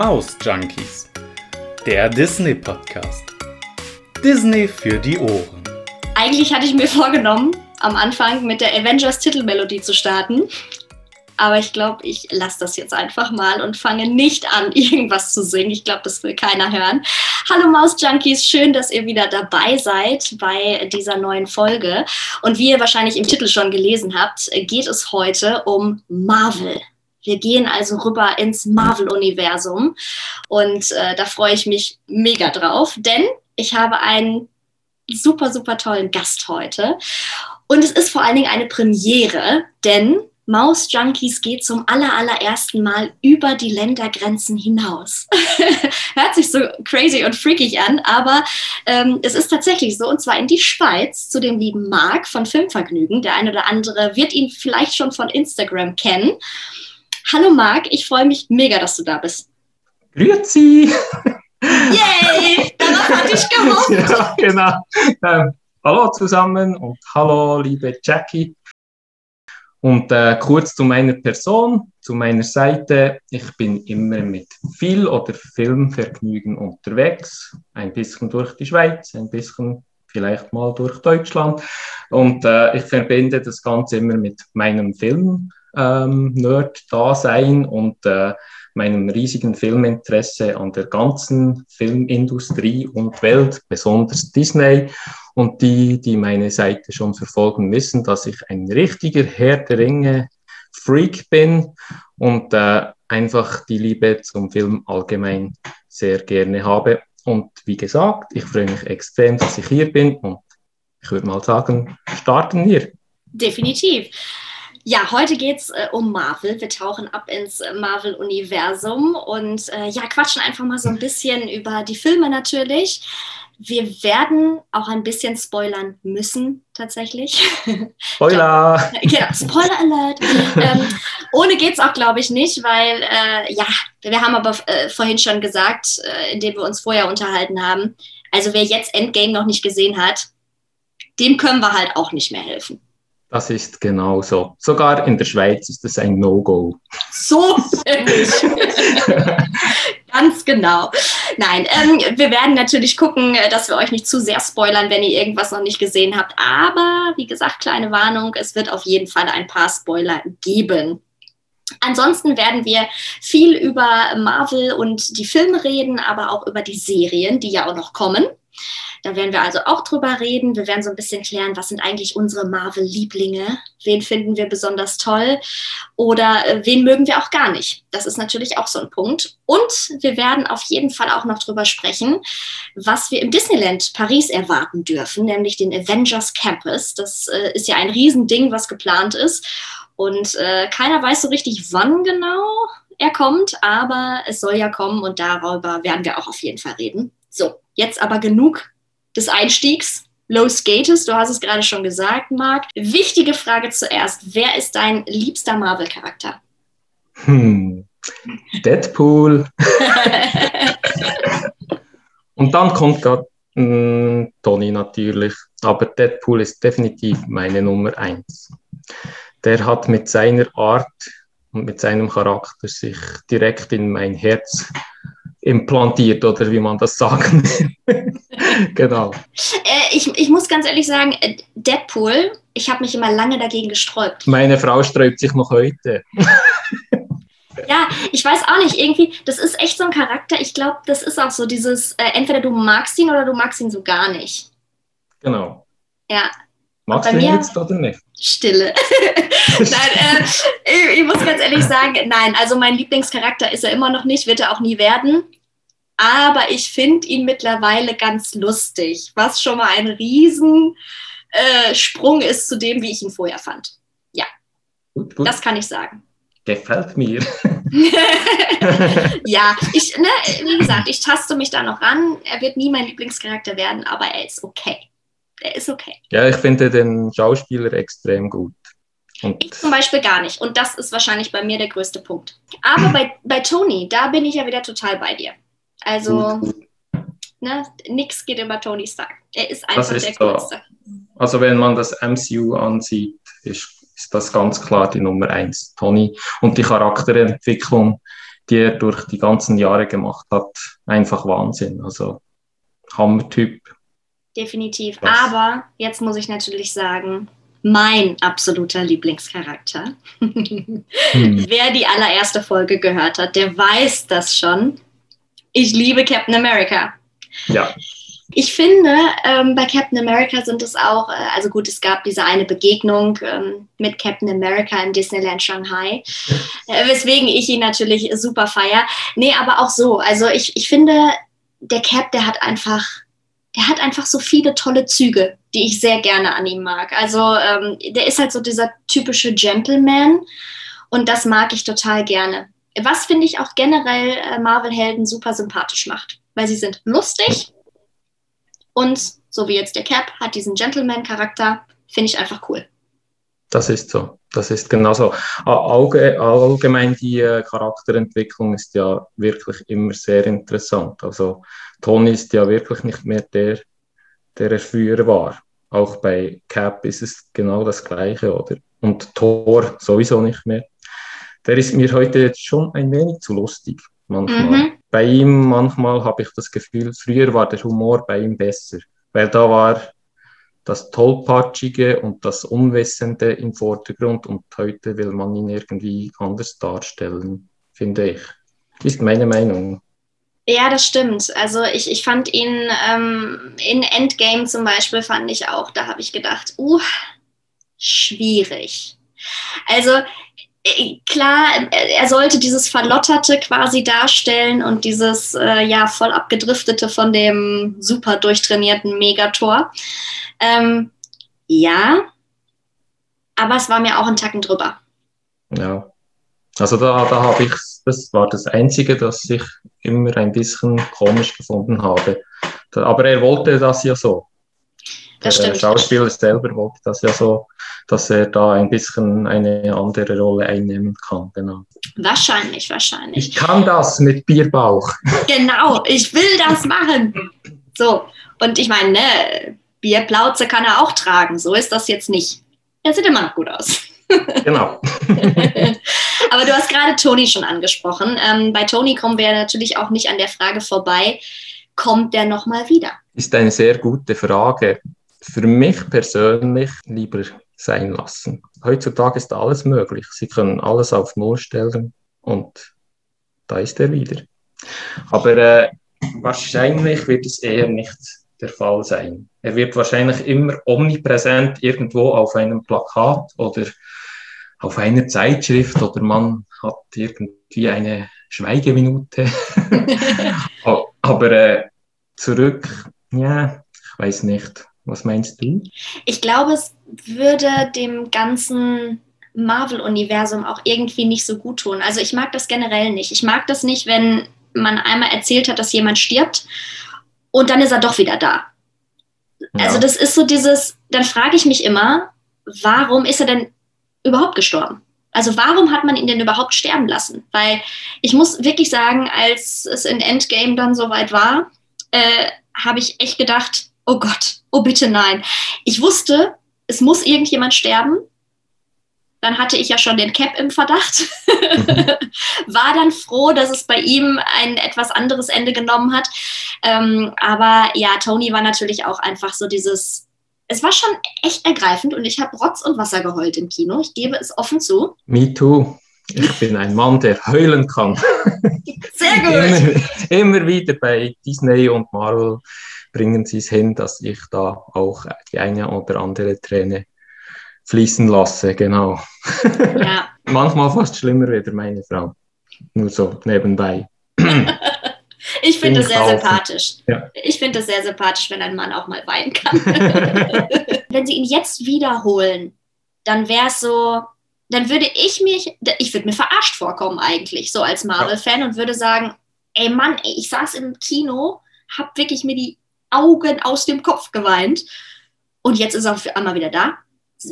Maus Junkies, der Disney Podcast. Disney für die Ohren. Eigentlich hatte ich mir vorgenommen, am Anfang mit der Avengers Titelmelodie zu starten. Aber ich glaube, ich lasse das jetzt einfach mal und fange nicht an, irgendwas zu singen. Ich glaube, das will keiner hören. Hallo Maus Junkies, schön, dass ihr wieder dabei seid bei dieser neuen Folge. Und wie ihr wahrscheinlich im Titel schon gelesen habt, geht es heute um Marvel. Wir gehen also rüber ins Marvel-Universum und äh, da freue ich mich mega drauf, denn ich habe einen super, super tollen Gast heute. Und es ist vor allen Dingen eine Premiere, denn Maus Junkies geht zum aller, allerersten Mal über die Ländergrenzen hinaus. Hört sich so crazy und freakig an, aber ähm, es ist tatsächlich so, und zwar in die Schweiz zu dem lieben Marc von Filmvergnügen. Der eine oder andere wird ihn vielleicht schon von Instagram kennen. Hallo Marc, ich freue mich mega, dass du da bist. Grüezi! Yay! Darauf hatte ich gehofft. ja, genau. Ähm, hallo zusammen und hallo liebe Jackie. Und äh, kurz zu meiner Person, zu meiner Seite. Ich bin immer mit viel oder Filmvergnügen unterwegs. Ein bisschen durch die Schweiz, ein bisschen vielleicht mal durch Deutschland. Und äh, ich verbinde das Ganze immer mit meinem Film-Nerd-Dasein ähm, und äh, meinem riesigen Filminteresse an der ganzen Filmindustrie und Welt, besonders Disney. Und die, die meine Seite schon verfolgen, wissen, dass ich ein richtiger Herr der Ringe Freak bin und äh, einfach die Liebe zum Film allgemein sehr gerne habe. Und wie gesagt, ich freue mich extrem, dass ich hier bin und ich würde mal sagen, starten wir. Definitiv. Ja, heute geht es äh, um Marvel. Wir tauchen ab ins Marvel-Universum und äh, ja, quatschen einfach mal so ein bisschen über die Filme natürlich. Wir werden auch ein bisschen spoilern müssen, tatsächlich. Spoiler! genau, Spoiler Alert! ähm, ohne geht es auch, glaube ich, nicht, weil, äh, ja, wir haben aber äh, vorhin schon gesagt, äh, indem wir uns vorher unterhalten haben, also wer jetzt Endgame noch nicht gesehen hat, dem können wir halt auch nicht mehr helfen. Das ist genau so. Sogar in der Schweiz ist das ein No-Go. So Ganz genau. Nein, ähm, wir werden natürlich gucken, äh, dass wir euch nicht zu sehr spoilern, wenn ihr irgendwas noch nicht gesehen habt. Aber wie gesagt, kleine Warnung, es wird auf jeden Fall ein paar Spoiler geben. Ansonsten werden wir viel über Marvel und die Filme reden, aber auch über die Serien, die ja auch noch kommen. Da werden wir also auch drüber reden. Wir werden so ein bisschen klären, was sind eigentlich unsere Marvel-Lieblinge? Wen finden wir besonders toll? Oder äh, wen mögen wir auch gar nicht? Das ist natürlich auch so ein Punkt. Und wir werden auf jeden Fall auch noch drüber sprechen, was wir im Disneyland Paris erwarten dürfen, nämlich den Avengers Campus. Das äh, ist ja ein Riesending, was geplant ist. Und äh, keiner weiß so richtig, wann genau er kommt, aber es soll ja kommen und darüber werden wir auch auf jeden Fall reden. So, jetzt aber genug des Einstiegs. Los geht es, du hast es gerade schon gesagt, Marc. Wichtige Frage zuerst. Wer ist dein liebster Marvel-Charakter? Hm. Deadpool. Und dann kommt gerade hm, Tony natürlich. Aber Deadpool ist definitiv meine Nummer eins. Der hat mit seiner Art und mit seinem Charakter sich direkt in mein Herz implantiert oder wie man das sagen will. genau. Äh, ich, ich muss ganz ehrlich sagen, äh, Deadpool, ich habe mich immer lange dagegen gesträubt. Meine Frau sträubt sich noch heute. ja, ich weiß auch nicht, irgendwie, das ist echt so ein Charakter, ich glaube, das ist auch so dieses, äh, entweder du magst ihn oder du magst ihn so gar nicht. Genau. Ja. Magst du ihn jetzt oder nicht? Stille. nein, äh, ich, ich, muss ganz ehrlich sagen, nein, also mein Lieblingscharakter ist er immer noch nicht, wird er auch nie werden. Aber ich finde ihn mittlerweile ganz lustig, was schon mal ein Riesensprung äh, ist zu dem, wie ich ihn vorher fand. Ja, gut, gut. das kann ich sagen. Gefällt mir. ja, ich, ne, wie gesagt, ich taste mich da noch ran. Er wird nie mein Lieblingscharakter werden, aber er ist okay. Er ist okay. Ja, ich finde den Schauspieler extrem gut. Und ich zum Beispiel gar nicht. Und das ist wahrscheinlich bei mir der größte Punkt. Aber bei, bei Tony, da bin ich ja wieder total bei dir. Also, ne, nichts geht über Tony Stark. Er ist einfach ist der Coolste. Also, wenn man das MCU ansieht, ist, ist das ganz klar die Nummer eins, Tony. Und die Charakterentwicklung die er durch die ganzen Jahre gemacht hat, einfach Wahnsinn. Also Hammer-Typ. Definitiv. Was? Aber jetzt muss ich natürlich sagen, mein absoluter Lieblingscharakter. hm. Wer die allererste Folge gehört hat, der weiß das schon. Ich liebe Captain America. Ja. Ich finde, ähm, bei Captain America sind es auch, äh, also gut, es gab diese eine Begegnung ähm, mit Captain America in Disneyland Shanghai, äh, weswegen ich ihn natürlich super feier. Nee, aber auch so. Also ich, ich finde, der Cap, der hat einfach, der hat einfach so viele tolle Züge, die ich sehr gerne an ihm mag. Also ähm, der ist halt so dieser typische Gentleman und das mag ich total gerne. Was finde ich auch generell äh, Marvel-Helden super sympathisch macht, weil sie sind lustig und so wie jetzt der Cap hat diesen Gentleman-Charakter, finde ich einfach cool. Das ist so. Das ist genauso. Allgemein die äh, Charakterentwicklung ist ja wirklich immer sehr interessant. Also Tony ist ja wirklich nicht mehr der, der er früher war. Auch bei Cap ist es genau das Gleiche, oder? Und Thor sowieso nicht mehr. Der ist mir heute jetzt schon ein wenig zu lustig, manchmal. Mhm. Bei ihm manchmal habe ich das Gefühl, früher war der Humor bei ihm besser, weil da war das Tollpatschige und das Unwissende im Vordergrund und heute will man ihn irgendwie anders darstellen, finde ich. Ist meine Meinung. Ja, das stimmt. Also ich, ich fand ihn ähm, in Endgame zum Beispiel, fand ich auch, da habe ich gedacht, uh, schwierig. Also klar, er sollte dieses Verlotterte quasi darstellen und dieses äh, ja voll abgedriftete von dem super durchtrainierten Megator. Ähm, ja, aber es war mir auch ein Tacken drüber. Ja, also da, da habe ich, das war das Einzige, das ich immer ein bisschen komisch gefunden habe. Aber er wollte das ja so. Das der stimmt. Schauspieler selber wollte das ja so, dass er da ein bisschen eine andere Rolle einnehmen kann. Genau. Wahrscheinlich, wahrscheinlich. Ich kann das mit Bierbauch. Genau, ich will das machen. So, und ich meine, ne, Bierplauze kann er auch tragen. So ist das jetzt nicht. Er sieht immer noch gut aus. Genau. Aber du hast gerade Toni schon angesprochen. Ähm, bei Toni kommen wir ja natürlich auch nicht an der Frage vorbei, kommt der nochmal wieder? Ist eine sehr gute Frage. Für mich persönlich lieber sein lassen. Heutzutage ist alles möglich. Sie können alles auf Null stellen und da ist er wieder. Aber äh, wahrscheinlich wird es eher nicht der Fall sein. Er wird wahrscheinlich immer omnipräsent irgendwo auf einem Plakat oder auf einer Zeitschrift oder man hat irgendwie eine Schweigeminute. Aber äh, zurück, ja, ich weiß nicht. Was meinst du? Ich glaube, es würde dem ganzen Marvel-Universum auch irgendwie nicht so gut tun. Also ich mag das generell nicht. Ich mag das nicht, wenn man einmal erzählt hat, dass jemand stirbt und dann ist er doch wieder da. Ja. Also das ist so dieses, dann frage ich mich immer, warum ist er denn überhaupt gestorben? Also warum hat man ihn denn überhaupt sterben lassen? Weil ich muss wirklich sagen, als es in Endgame dann soweit war, äh, habe ich echt gedacht, oh Gott, oh bitte nein. Ich wusste, es muss irgendjemand sterben. Dann hatte ich ja schon den Cap im Verdacht. War dann froh, dass es bei ihm ein etwas anderes Ende genommen hat. Ähm, aber ja, Tony war natürlich auch einfach so dieses. Es war schon echt ergreifend und ich habe Rotz und Wasser geheult im Kino. Ich gebe es offen zu. Me too. Ich bin ein Mann, der heulen kann. Sehr gut. immer, immer wieder bei Disney und Marvel bringen sie es hin, dass ich da auch die eine oder andere Träne fließen lasse, genau. Ja. Manchmal fast schlimmer wieder meine Frau. Nur so nebenbei. ich finde das sehr sympathisch. Ja. Ich finde es sehr sympathisch, wenn ein Mann auch mal weinen kann. wenn sie ihn jetzt wiederholen, dann wäre es so, dann würde ich mich, ich würde mir verarscht vorkommen eigentlich, so als Marvel-Fan und würde sagen, ey Mann, ey, ich saß im Kino, hab wirklich mir die Augen aus dem Kopf geweint. Und jetzt ist er für einmal wieder da.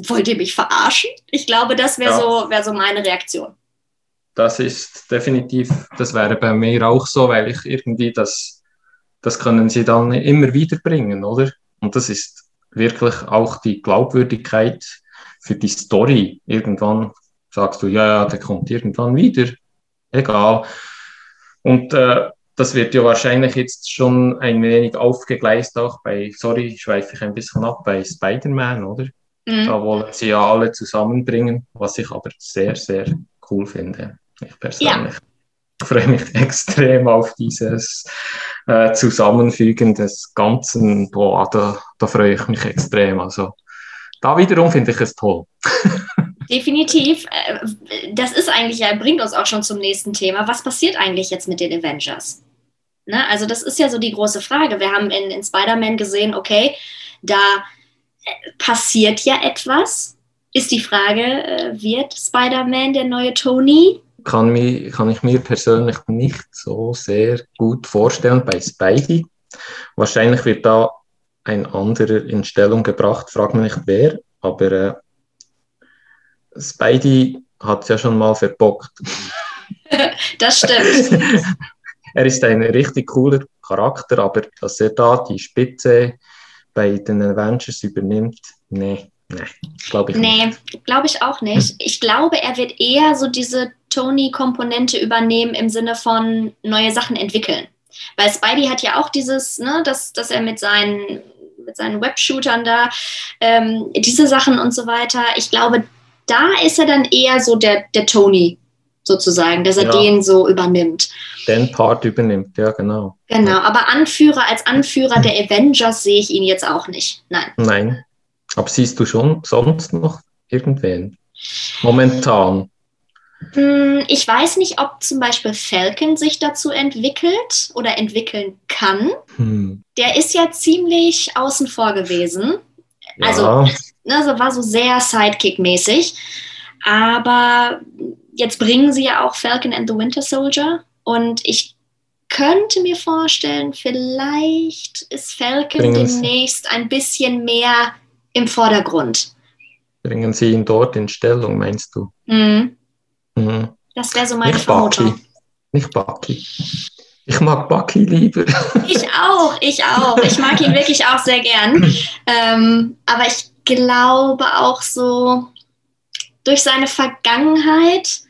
Wollt ihr mich verarschen? Ich glaube, das wäre ja. so, wär so meine Reaktion. Das ist definitiv, das wäre bei mir auch so, weil ich irgendwie das, das können sie dann immer wieder bringen, oder? Und das ist wirklich auch die Glaubwürdigkeit für die Story. Irgendwann sagst du, ja, ja, der kommt irgendwann wieder. Egal. Und äh, das wird ja wahrscheinlich jetzt schon ein wenig aufgegleist, auch bei, sorry, schweife ich ein bisschen ab, bei Spider-Man, oder? Mhm. Da wollen sie ja alle zusammenbringen, was ich aber sehr, sehr cool finde. Ich persönlich. Ja freue mich extrem auf dieses äh, Zusammenfügen des Ganzen. Boah, da, da freue ich mich extrem. Also da wiederum finde ich es toll. Definitiv. Äh, das ist eigentlich ja, bringt uns auch schon zum nächsten Thema. Was passiert eigentlich jetzt mit den Avengers? Ne? Also, das ist ja so die große Frage. Wir haben in, in Spider-Man gesehen, okay, da äh, passiert ja etwas. Ist die Frage, äh, wird Spider-Man der neue Tony? Kann, mich, kann ich mir persönlich nicht so sehr gut vorstellen bei Spidey. Wahrscheinlich wird da ein anderer in Stellung gebracht, frag mich nicht wer, aber äh, Spidey hat es ja schon mal verbockt. das stimmt. er ist ein richtig cooler Charakter, aber dass er da die Spitze bei den Avengers übernimmt, nee, nee, glaube ich nee, nicht. Nee, glaube ich auch nicht. Ich glaube, er wird eher so diese Tony-Komponente übernehmen im Sinne von neue Sachen entwickeln. Weil Spidey hat ja auch dieses, ne, dass, dass er mit seinen, mit seinen Webshootern da, ähm, diese Sachen und so weiter. Ich glaube, da ist er dann eher so der, der Tony sozusagen, dass er ja. den so übernimmt. Den Part übernimmt, ja, genau. Genau, aber Anführer als Anführer der Avengers sehe ich ihn jetzt auch nicht. Nein. Nein. Aber siehst du schon sonst noch irgendwen? Momentan. Hm, ich weiß nicht, ob zum Beispiel Falcon sich dazu entwickelt oder entwickeln kann. Hm. Der ist ja ziemlich außen vor gewesen. Ja. Also, ne, so war so sehr Sidekick-mäßig. Aber jetzt bringen sie ja auch Falcon and the Winter Soldier. Und ich könnte mir vorstellen, vielleicht ist Falcon bringen demnächst ein bisschen mehr im Vordergrund. Bringen Sie ihn dort in Stellung, meinst du? Mhm. Mhm. Das wäre so meine Nicht Vermutung. Bucky. Nicht Bucky. Ich mag Bucky lieber. Ich auch, ich auch. Ich mag ihn wirklich auch sehr gern. Ähm, aber ich glaube auch so, durch seine Vergangenheit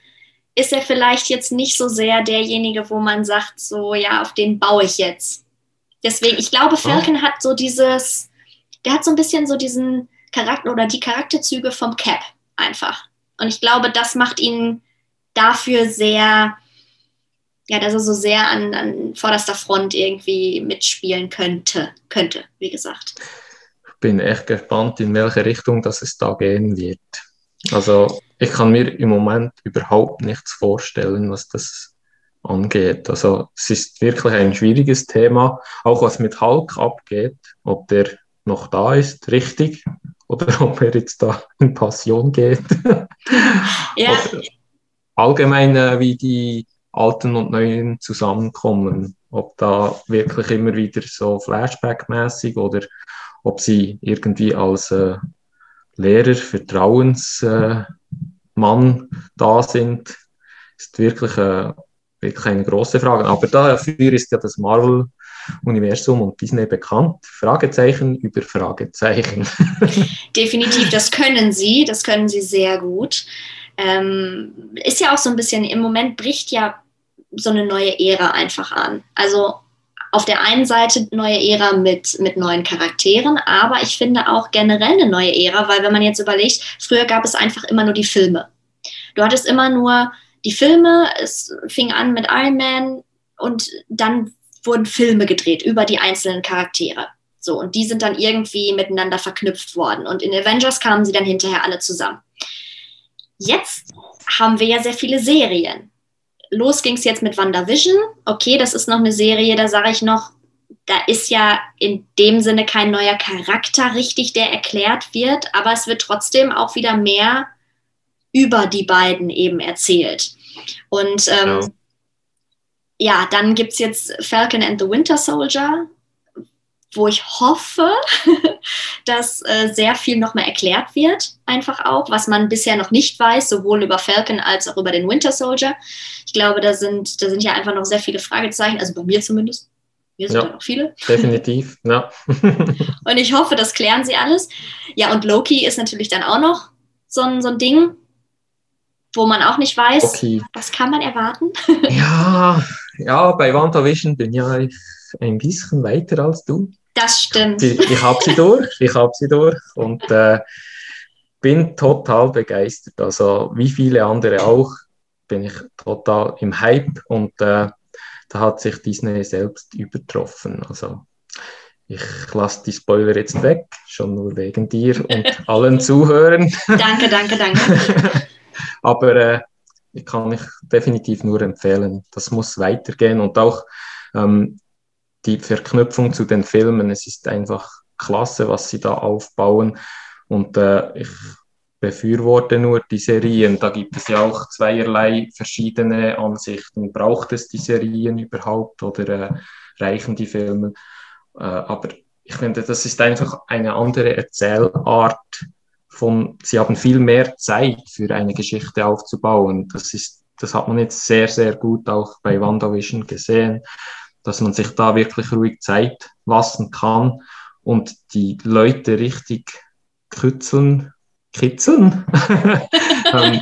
ist er vielleicht jetzt nicht so sehr derjenige, wo man sagt, so, ja, auf den baue ich jetzt. Deswegen, ich glaube, Falcon oh. hat so dieses, der hat so ein bisschen so diesen Charakter oder die Charakterzüge vom Cap einfach. Und ich glaube, das macht ihn dafür sehr, ja, dass er so sehr an, an vorderster Front irgendwie mitspielen könnte, könnte, wie gesagt. Ich bin echt gespannt, in welche Richtung das es da gehen wird. Also ich kann mir im Moment überhaupt nichts vorstellen, was das angeht. Also es ist wirklich ein schwieriges Thema, auch was mit Hulk abgeht, ob der noch da ist, richtig, oder ob er jetzt da in Passion geht. Ja. allgemein, äh, wie die alten und neuen zusammenkommen. Ob da wirklich immer wieder so Flashback-mäßig oder ob sie irgendwie als äh, Lehrer, Vertrauensmann äh, da sind, ist wirklich, äh, wirklich eine große Frage. Aber dafür ist ja das Marvel-Universum und Disney bekannt. Fragezeichen über Fragezeichen. Definitiv, das können sie, das können sie sehr gut ähm, ist ja auch so ein bisschen, im Moment bricht ja so eine neue Ära einfach an. Also auf der einen Seite neue Ära mit, mit neuen Charakteren, aber ich finde auch generell eine neue Ära, weil wenn man jetzt überlegt, früher gab es einfach immer nur die Filme. Du hattest immer nur die Filme, es fing an mit Iron Man und dann wurden Filme gedreht über die einzelnen Charaktere. So, und die sind dann irgendwie miteinander verknüpft worden. Und in Avengers kamen sie dann hinterher alle zusammen. Jetzt haben wir ja sehr viele Serien. Los ging es jetzt mit WandaVision. Okay, das ist noch eine Serie, da sage ich noch, da ist ja in dem Sinne kein neuer Charakter richtig, der erklärt wird, aber es wird trotzdem auch wieder mehr über die beiden eben erzählt. Und ähm, ja. ja, dann gibt es jetzt Falcon and the Winter Soldier wo ich hoffe, dass äh, sehr viel nochmal erklärt wird, einfach auch, was man bisher noch nicht weiß, sowohl über Falcon als auch über den Winter Soldier. Ich glaube, da sind, da sind ja einfach noch sehr viele Fragezeichen, also bei mir zumindest. Hier sind ja, noch viele. Definitiv, ja. und ich hoffe, das klären sie alles. Ja, und Loki ist natürlich dann auch noch so ein, so ein Ding, wo man auch nicht weiß, okay. was kann man erwarten. ja, ja, bei WandaVision bin ja ich ein bisschen weiter als du. Das stimmt. Ich, habe sie durch, ich habe sie durch und äh, bin total begeistert. Also wie viele andere auch, bin ich total im Hype und äh, da hat sich Disney selbst übertroffen. Also ich lasse die Spoiler jetzt weg, schon nur wegen dir und allen Zuhören. danke, danke, danke. Aber äh, ich kann mich definitiv nur empfehlen. Das muss weitergehen und auch ähm, die Verknüpfung zu den Filmen. Es ist einfach klasse, was sie da aufbauen. Und äh, ich befürworte nur die Serien. Da gibt es ja auch zweierlei verschiedene Ansichten. Braucht es die Serien überhaupt oder äh, reichen die Filme? Äh, aber ich finde, das ist einfach eine andere Erzählart. Von, sie haben viel mehr Zeit für eine Geschichte aufzubauen. Das ist, das hat man jetzt sehr, sehr gut auch bei WandaVision gesehen, dass man sich da wirklich ruhig Zeit lassen kann und die Leute richtig kützeln kitzeln. ähm,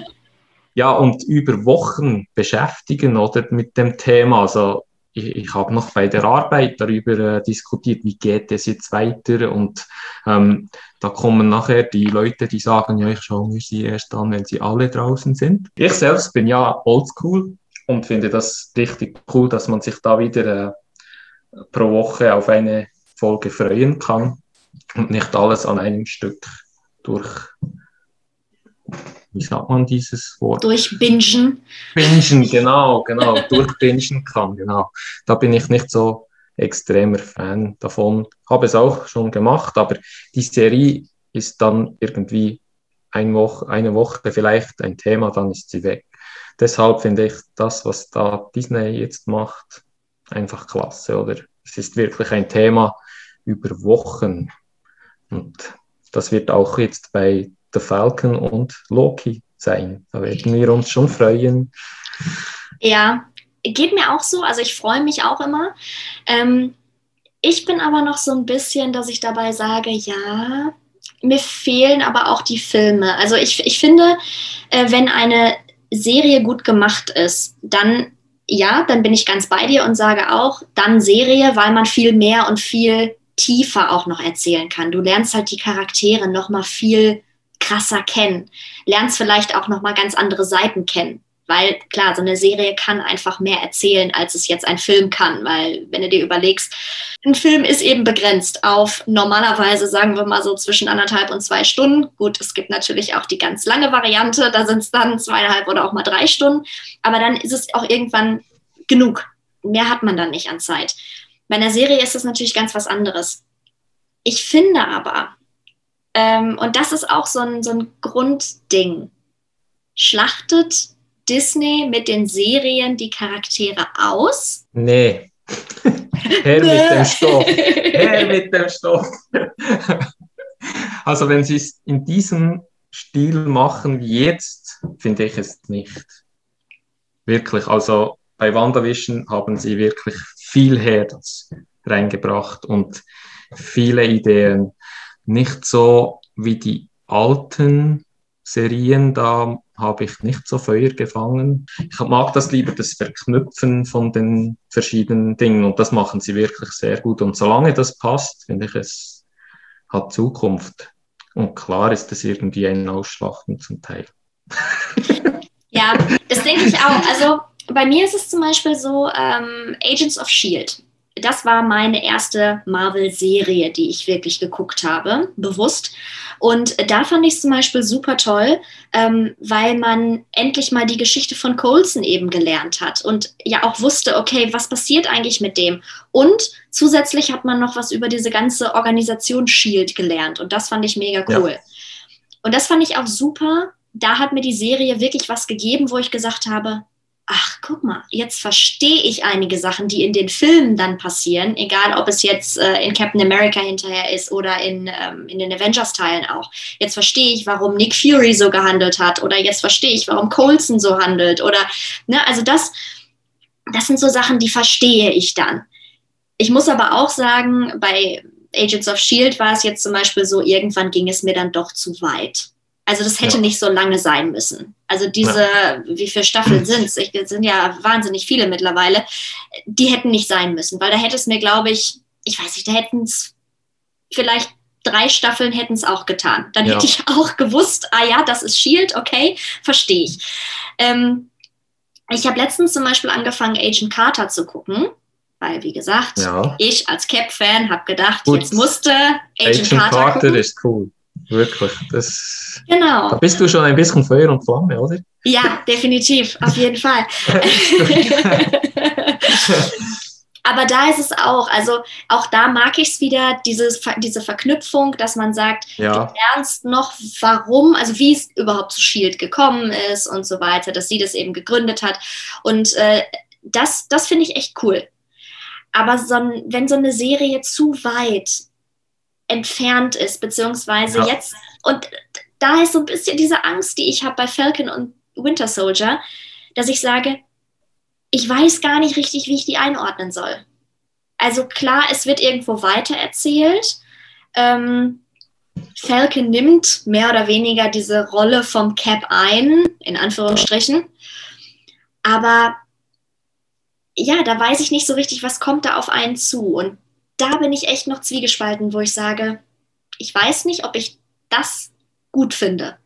ja, und über Wochen beschäftigen oder mit dem Thema. Also ich, ich habe noch bei der Arbeit darüber äh, diskutiert, wie geht es jetzt weiter. Und ähm, da kommen nachher die Leute, die sagen, ja, ich schaue mir sie erst an, wenn sie alle draußen sind. Ich selbst bin ja oldschool und finde das richtig cool, dass man sich da wieder äh, pro Woche auf eine Folge freuen kann und nicht alles an einem Stück durch wie sagt man dieses Wort? Durchbingen. Bingen, genau, genau, durchbingen kann, genau. Da bin ich nicht so extremer Fan davon. Habe es auch schon gemacht, aber die Serie ist dann irgendwie ein Woche, eine Woche vielleicht ein Thema, dann ist sie weg. Deshalb finde ich das, was da Disney jetzt macht, einfach klasse, oder? Es ist wirklich ein Thema über Wochen. Und das wird auch jetzt bei The Falcon und Loki sein. Da werden wir uns schon freuen. Ja, geht mir auch so. Also ich freue mich auch immer. Ähm, ich bin aber noch so ein bisschen, dass ich dabei sage, ja, mir fehlen aber auch die Filme. Also ich, ich finde, äh, wenn eine Serie gut gemacht ist, dann ja, dann bin ich ganz bei dir und sage auch, dann Serie, weil man viel mehr und viel tiefer auch noch erzählen kann. Du lernst halt die Charaktere noch mal viel krasser kennen, lernst vielleicht auch noch mal ganz andere Seiten kennen, weil klar, so eine Serie kann einfach mehr erzählen, als es jetzt ein Film kann, weil wenn du dir überlegst, ein Film ist eben begrenzt auf normalerweise, sagen wir mal so zwischen anderthalb und zwei Stunden. Gut, es gibt natürlich auch die ganz lange Variante, da sind es dann zweieinhalb oder auch mal drei Stunden, aber dann ist es auch irgendwann genug. Mehr hat man dann nicht an Zeit. Bei einer Serie ist es natürlich ganz was anderes. Ich finde aber, ähm, und das ist auch so ein, so ein Grundding. Schlachtet Disney mit den Serien die Charaktere aus? Nee. Her mit dem Stoff. Her mit dem Stoff. also wenn sie es in diesem Stil machen wie jetzt, finde ich es nicht. Wirklich. Also bei WandaVision haben sie wirklich viel Herz reingebracht und viele Ideen nicht so wie die alten Serien, da habe ich nicht so Feuer gefangen. Ich mag das lieber, das Verknüpfen von den verschiedenen Dingen und das machen sie wirklich sehr gut. Und solange das passt, finde ich, es hat Zukunft. Und klar ist es irgendwie ein Ausschlachten zum Teil. ja, das denke ich auch. Also bei mir ist es zum Beispiel so, ähm, Agents of Shield das war meine erste Marvel-Serie, die ich wirklich geguckt habe, bewusst. Und da fand ich es zum Beispiel super toll, ähm, weil man endlich mal die Geschichte von Coulson eben gelernt hat und ja auch wusste, okay, was passiert eigentlich mit dem? Und zusätzlich hat man noch was über diese ganze Organisation Shield gelernt und das fand ich mega cool. Ja. Und das fand ich auch super. Da hat mir die Serie wirklich was gegeben, wo ich gesagt habe, ach, guck mal, jetzt verstehe ich einige Sachen, die in den Filmen dann passieren, egal ob es jetzt äh, in Captain America hinterher ist oder in, ähm, in den Avengers-Teilen auch. Jetzt verstehe ich, warum Nick Fury so gehandelt hat oder jetzt verstehe ich, warum Coulson so handelt oder, ne, also das, das sind so Sachen, die verstehe ich dann. Ich muss aber auch sagen, bei Agents of Shield war es jetzt zum Beispiel so, irgendwann ging es mir dann doch zu weit Also das hätte ja. nicht so lange sein müssen. Also diese, ja. wie viele Staffeln sind es? Es sind ja wahnsinnig viele mittlerweile. Die hätten nicht sein müssen, weil da hätte es mir, glaube ich, ich weiß nicht, da hätten es vielleicht drei Staffeln hätten es auch getan. Dann ja. hätte ich auch gewusst, ah ja, das ist Shield, okay, verstehe ich. Ähm, ich habe letztens zum Beispiel angefangen, Agent Carter zu gucken. Weil, wie gesagt, ich als Cap-Fan habe gedacht, Gut. jetzt musste Agent, Agent Carter, Carter gucken. ist cool. Wirklich. Das, genau. Da bist du schon ein bisschen Feuer und Flamme, oder? Ja, definitiv. Auf jeden Fall. Aber da ist es auch, also auch da mag ich es wieder, dieses, diese Verknüpfung, dass man sagt, ja. du lernst noch, warum, also wie es überhaupt zu Shield gekommen ist und so weiter, dass sie das eben gegründet hat. Und äh, das, das finde ich echt cool. Aber so ein, wenn so eine Serie zu weit entfernt ist, beziehungsweise ja. jetzt, und da ist so ein bisschen diese Angst, die ich habe bei Falcon und Winter Soldier, dass ich sage, ich weiß gar nicht richtig, wie ich die einordnen soll. Also klar, es wird irgendwo weiter erzählt. Ähm, Falcon nimmt mehr oder weniger diese Rolle vom Cap ein, in Anführungsstrichen. Aber ja, da weiß ich nicht so richtig, was kommt da auf einen zu. Und da bin ich echt noch zwiegespalten, wo ich sage, ich weiß nicht, ob ich das gut finde.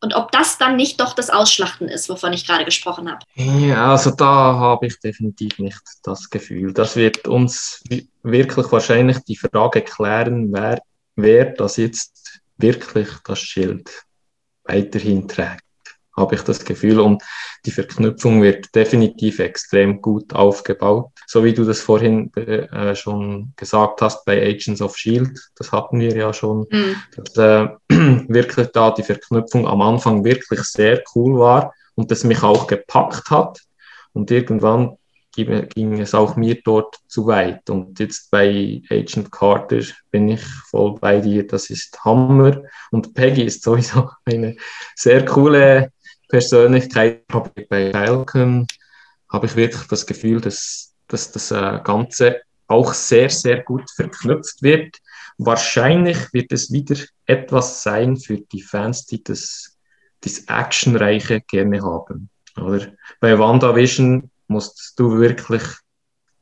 Und ob das dann nicht doch das Ausschlachten ist, wovon ich gerade gesprochen habe. Ja, also da habe ich definitiv nicht das Gefühl. Das wird uns wirklich wahrscheinlich die Frage klären, wer, wer das jetzt wirklich das Schild weiterhin trägt habe ich das Gefühl. Und die Verknüpfung wird definitiv extrem gut aufgebaut. So wie du das vorhin äh, schon gesagt hast bei Agents of Shield, das hatten wir ja schon, mhm. dass äh, wirklich da die Verknüpfung am Anfang wirklich sehr cool war und das mich auch gepackt hat. Und irgendwann ging es auch mir dort zu weit. Und jetzt bei Agent Carter bin ich voll bei dir. Das ist Hammer. Und Peggy ist sowieso eine sehr coole Persönlichkeit habe ich bei Falcon, habe ich wirklich das Gefühl, dass, dass das äh, Ganze auch sehr, sehr gut verknüpft wird. Wahrscheinlich wird es wieder etwas sein für die Fans, die das, das Actionreiche gerne haben. Oder? Bei WandaVision musst du wirklich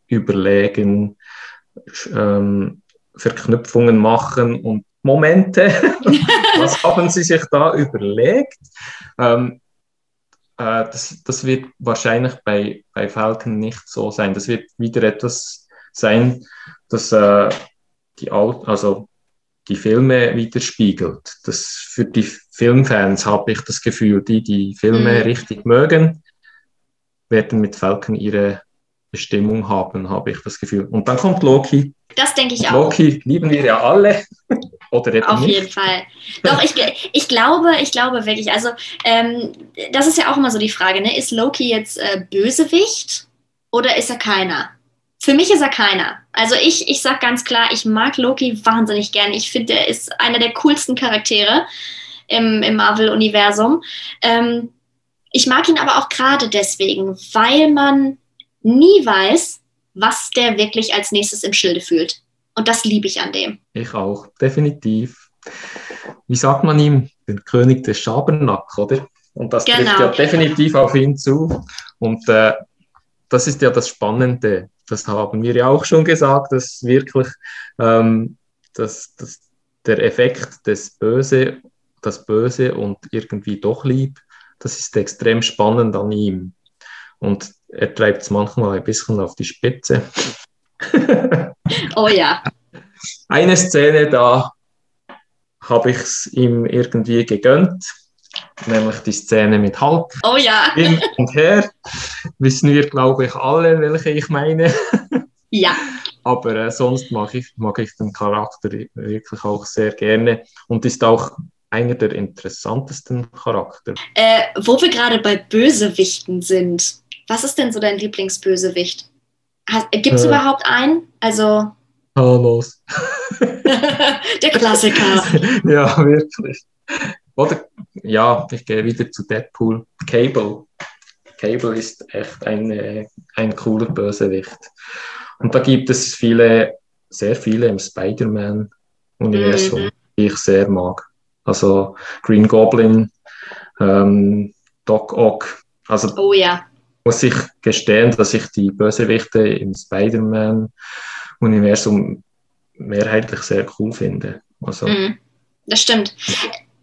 überlegen, ähm, Verknüpfungen machen und Momente. Was haben sie sich da überlegt? Ähm, äh, das, das wird wahrscheinlich bei, bei Falcon nicht so sein. Das wird wieder etwas sein, das äh, die, also die Filme widerspiegelt. Das für die Filmfans habe ich das Gefühl, die die Filme mhm. richtig mögen, werden mit Falcon ihre Bestimmung haben, habe ich das Gefühl. Und dann kommt Loki. Das denke ich auch. Loki lieben wir ja alle. Oder eben Auf nicht. jeden Fall. Doch, ich, ich glaube, ich glaube wirklich, also ähm, das ist ja auch immer so die Frage, ne? ist Loki jetzt äh, Bösewicht oder ist er keiner? Für mich ist er keiner. Also ich, ich sage ganz klar, ich mag Loki wahnsinnig gern. Ich finde, er ist einer der coolsten Charaktere im, im Marvel-Universum. Ähm, ich mag ihn aber auch gerade deswegen, weil man nie weiß, was der wirklich als nächstes im Schilde fühlt. Und das liebe ich an dem. Ich auch, definitiv. Wie sagt man ihm? Den König des Schabernack, oder? Und das genau. trifft ja definitiv auf ihn zu. Und äh, das ist ja das Spannende. Das haben wir ja auch schon gesagt, dass wirklich ähm, dass, dass der Effekt des Böse, das Böse und irgendwie doch lieb, das ist extrem spannend an ihm. Und er treibt es manchmal ein bisschen auf die Spitze. oh ja. Eine Szene, da habe ich es ihm irgendwie gegönnt, nämlich die Szene mit Hulk. Oh ja. Hin und her. Wissen wir, glaube ich, alle, welche ich meine. ja. Aber äh, sonst mag ich, mag ich den Charakter wirklich auch sehr gerne und ist auch einer der interessantesten Charakter. Äh, wo wir gerade bei Bösewichten sind, was ist denn so dein Lieblingsbösewicht? Gibt es äh, überhaupt einen? Also. Thanos. Der Klassiker. ja, wirklich. Oder, ja, ich gehe wieder zu Deadpool. Cable. Cable ist echt ein, äh, ein cooler Bösewicht. Und da gibt es viele, sehr viele im Spider-Man-Universum, mhm. die ich sehr mag. Also Green Goblin, ähm, Doc Ock. Also Oh ja. Muss ich gestehen, dass ich die Bösewichte im Spider-Man-Universum mehrheitlich sehr cool finde. Also, Mhm. Das stimmt.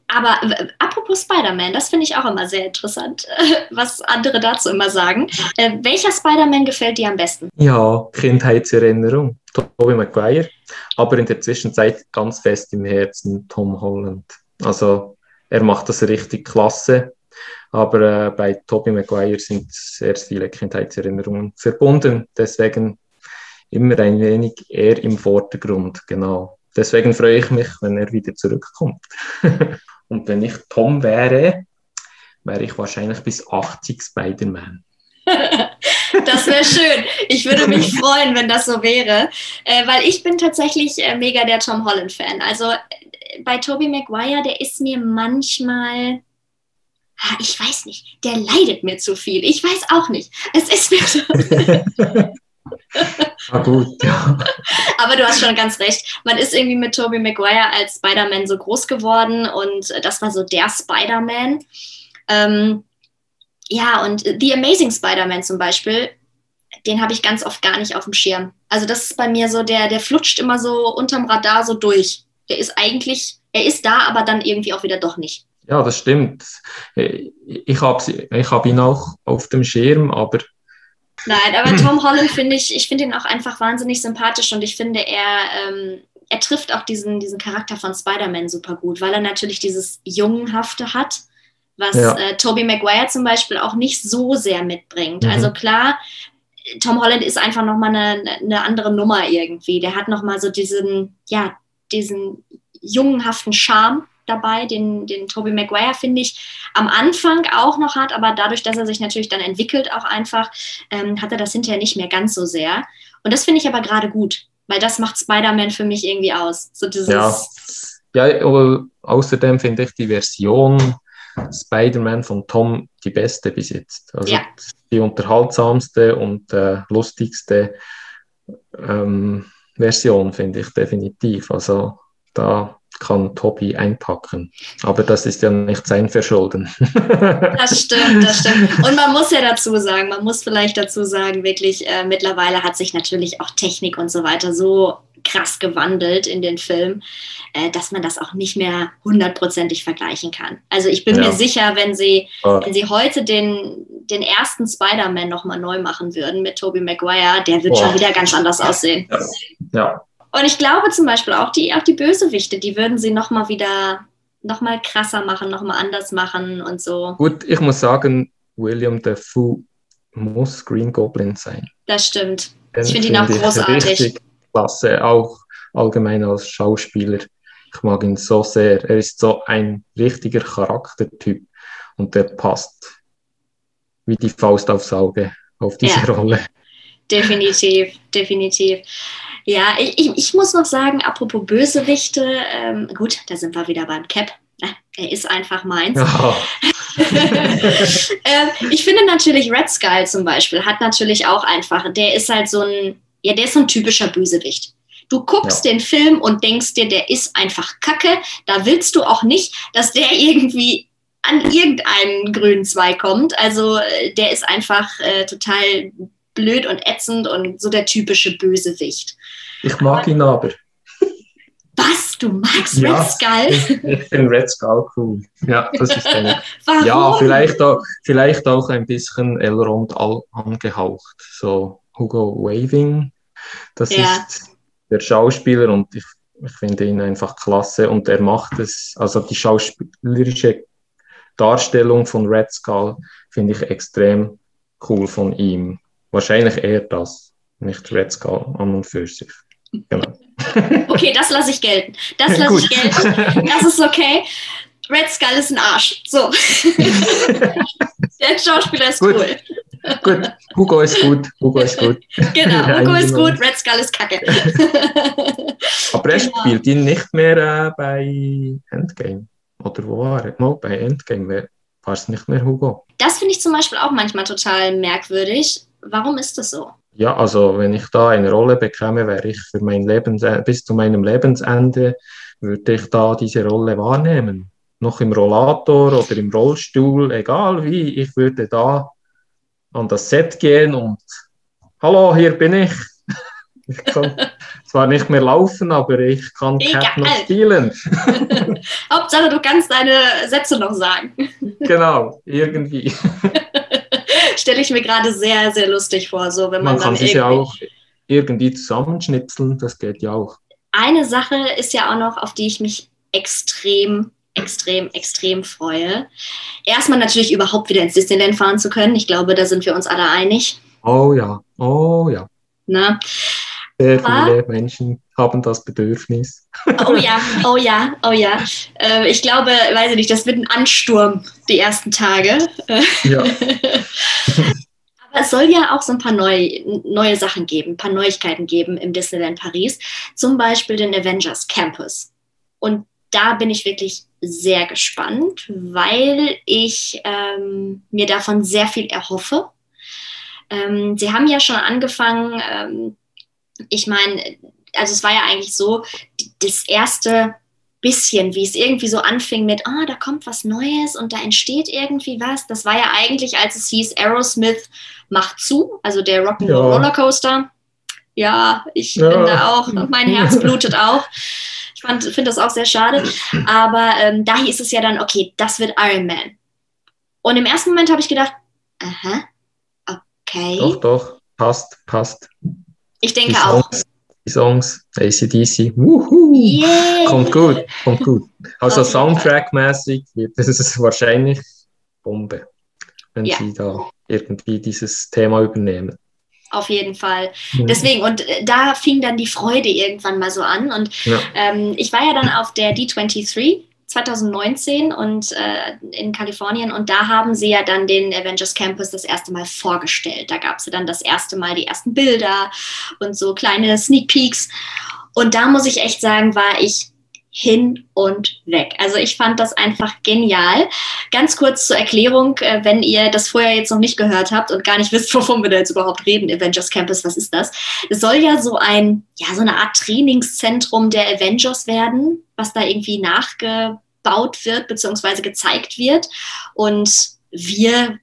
Aber apropos Spider-Man, das finde ich auch immer sehr interessant, was andere dazu immer sagen. Äh, welcher Spider-Man gefällt dir am besten? Ja, Kindheitserinnerung. Tobey Maguire. Aber in der Zwischenzeit ganz fest im Herzen Tom Holland. Also er macht das richtig klasse. Aber äh, bei Tobey Maguire sind sehr viele Kindheitserinnerungen verbunden. Deswegen immer ein wenig eher im Vordergrund. Genau. Deswegen freue ich mich, wenn er wieder zurückkommt. Und wenn ich Tom wäre, wäre ich wahrscheinlich bis 80 Spider-Man. Das wäre schön. Ich würde mich freuen, wenn das so wäre, äh, weil ich bin tatsächlich äh, mega der Tom Holland-Fan. Also äh, bei Tobey Maguire, der ist mir manchmal, ich weiß nicht, der leidet mir zu viel. Ich weiß auch nicht. Es ist mir so. Ah gut, ja. Aber du hast schon ganz recht. Man ist irgendwie mit Tobey Maguire als Spider-Man so groß geworden und das war so der Spider-Man. Ähm, ja, und The Amazing Spider-Man zum Beispiel, den habe ich ganz oft gar nicht auf dem Schirm. Also das ist bei mir so, der, der flutscht immer so unterm Radar so durch. Der ist eigentlich, er ist da, aber dann irgendwie auch wieder doch nicht. Ja, das stimmt. Ich habe ich hab ihn auch auf dem Schirm, aber Nein, aber Tom Holland finde ich, ich finde ihn auch einfach wahnsinnig sympathisch und ich finde, er, ähm, er trifft auch diesen, diesen Charakter von Spider-Man super gut, weil er natürlich dieses Jungenhafte hat, was Ja. äh, Tobey Maguire zum Beispiel auch nicht so sehr mitbringt. Mhm. Also klar, Tom Holland ist einfach nochmal eine, eine andere Nummer irgendwie. Der hat nochmal so diesen, ja, diesen jungenhaften Charme dabei, den, den Tobey Maguire, finde ich, am Anfang auch noch hat, aber dadurch, dass er sich natürlich dann entwickelt, auch einfach, ähm, hat er das hinterher nicht mehr ganz so sehr. Und das finde ich aber gerade gut, weil das macht Spider-Man für mich irgendwie aus. So dieses, ja. Ja, aber außerdem finde ich die Version Spider-Man von Tom die beste bis jetzt. Also Ja. die unterhaltsamste und äh, lustigste ähm, Version, finde ich definitiv. Also da kann Tobi einpacken. Aber das ist ja nicht sein Verschulden. Das stimmt, das stimmt. Und man muss ja dazu sagen, man muss vielleicht dazu sagen, wirklich, äh, mittlerweile hat sich natürlich auch Technik und so weiter so krass gewandelt in den Film, äh, dass man das auch nicht mehr hundertprozentig vergleichen kann. Also ich bin Ja. mir sicher, wenn sie, Ja. wenn sie heute den, den ersten Spider-Man nochmal neu machen würden mit Tobey Maguire, der wird Boah. schon wieder ganz anders aussehen. ja, Und ich glaube zum Beispiel auch die, auch die Bösewichte, die würden sie nochmal wieder nochmal krasser machen, nochmal anders machen und so. gut, ich muss sagen, William Dafoe muss Green Goblin sein. Das stimmt. Den Ich finde ihn auch großartig. Richtig klasse, auch allgemein als Schauspieler. Ich mag ihn so sehr. Er ist so ein richtiger Charaktertyp und der passt wie die Faust aufs Auge auf diese Ja. Rolle. Definitiv, definitiv. Ja, ich, ich, ich muss noch sagen, apropos Bösewichte, ähm, gut, da sind wir wieder beim Cap. Ne? Er ist einfach meins. Ja, ähm, ich finde natürlich Red Skull zum Beispiel hat natürlich auch einfach, der ist halt so ein, ja, der ist so ein typischer Bösewicht. Du guckst den Film und denkst dir, der ist einfach Kacke. Da willst du auch nicht, dass der irgendwie an irgendeinen grünen Zweig kommt. Also äh, der ist einfach äh, total blöd und ätzend und so der typische Bösewicht. Ich mag ihn aber. Was? Du magst Ja. Red Skull? Ich finde Red Skull cool. Ja, das ist Warum? Ja, vielleicht auch, vielleicht auch ein bisschen Elrond angehaucht. So Hugo Waving, das Ja. ist der Schauspieler und ich, ich finde ihn einfach klasse und er macht es, also die schauspielerische Darstellung von Red Skull finde ich extrem cool von ihm. Wahrscheinlich eher das, nicht Red Skull an und für sich. Genau. Okay, das lasse ich gelten. Das lasse ich gelten. Das ist okay. Red Skull ist ein Arsch. So. Der Schauspieler ist Gut. cool. Gut, Hugo ist gut, Hugo ist gut. Genau, Hugo ist gut, Red Skull ist kacke. Aber er Genau. spielt ihn nicht mehr äh, bei Endgame. Oder wo war er? No, bei Endgame war es nicht mehr Hugo. Das finde ich zum Beispiel auch manchmal total merkwürdig. Warum ist das so? Ja, also wenn ich da eine Rolle bekäme, wäre ich für mein Lebens bis zu meinem Lebensende würde ich da diese Rolle wahrnehmen. Noch im Rollator oder im Rollstuhl, egal wie, ich würde da an das Set gehen und Hallo, hier bin ich. Ich kann zwar nicht mehr laufen, aber ich kann Egal. Cat noch spielen. Hauptsache, du kannst deine Sätze noch sagen. genau, irgendwie. Stelle ich mir gerade sehr, sehr lustig vor, so wenn man, Man kann sich ja auch irgendwie zusammenschnipseln, das geht ja auch. Eine Sache ist ja auch noch, auf die ich mich extrem, extrem, extrem freue. Erstmal natürlich überhaupt wieder ins Disneyland fahren zu können. Ich glaube, da sind wir uns alle einig. Oh ja, oh ja. Ne? Sehr Aber- viele Menschen haben das Bedürfnis. Oh ja, oh ja, oh ja. Äh, ich glaube, weiß ich nicht, das wird ein Ansturm die ersten Tage. Äh, Ja, Aber es soll ja auch so ein paar neu, neue Sachen geben, ein paar Neuigkeiten geben im Disneyland Paris. Zum Beispiel den Avengers Campus. Und da bin ich wirklich sehr gespannt, weil ich ähm, mir davon sehr viel erhoffe. Ähm, sie haben ja schon angefangen, ähm, ich meine, also es war ja eigentlich so, das erste bisschen, wie es irgendwie so anfing mit, ah, da kommt was Neues und da entsteht irgendwie was. Das war ja eigentlich, als es hieß, Aerosmith macht zu, also der Rock'n'Roll Ja. Rollercoaster. Ja, ich Ja. bin da auch, mein Herz blutet auch. Ich finde das auch sehr schade. Aber ähm, da hieß es ja dann, okay, das wird Iron Man. Und im ersten Moment habe ich gedacht, aha, okay. doch, doch, passt, passt. Ich Die denke auch. Songs, die Songs, ACDC, wuhu, Yeah. kommt gut, kommt gut. Also Fall. Soundtrack-mäßig wird es wahrscheinlich Bombe, wenn Ja. sie da irgendwie dieses Thema übernehmen. Auf jeden Fall. Deswegen, und äh, da fing dann die Freude irgendwann mal so an. Und Ja. ähm, ich war ja dann auf der D23 2019 und äh, in Kalifornien und da haben sie ja dann den Avengers Campus das erste Mal vorgestellt. Da gab es ja dann das erste Mal die ersten Bilder und so kleine Sneak Peeks. Und da muss ich echt sagen, war ich hin und weg. Also ich fand das einfach genial. Ganz kurz zur Erklärung, äh, wenn ihr das vorher jetzt noch nicht gehört habt und gar nicht wisst, wovon wir da jetzt überhaupt reden, Avengers Campus, was ist das? Es soll ja so ein, ja, so eine Art Trainingszentrum der Avengers werden, was da irgendwie nachgebaut wird, beziehungsweise gezeigt wird. Und wir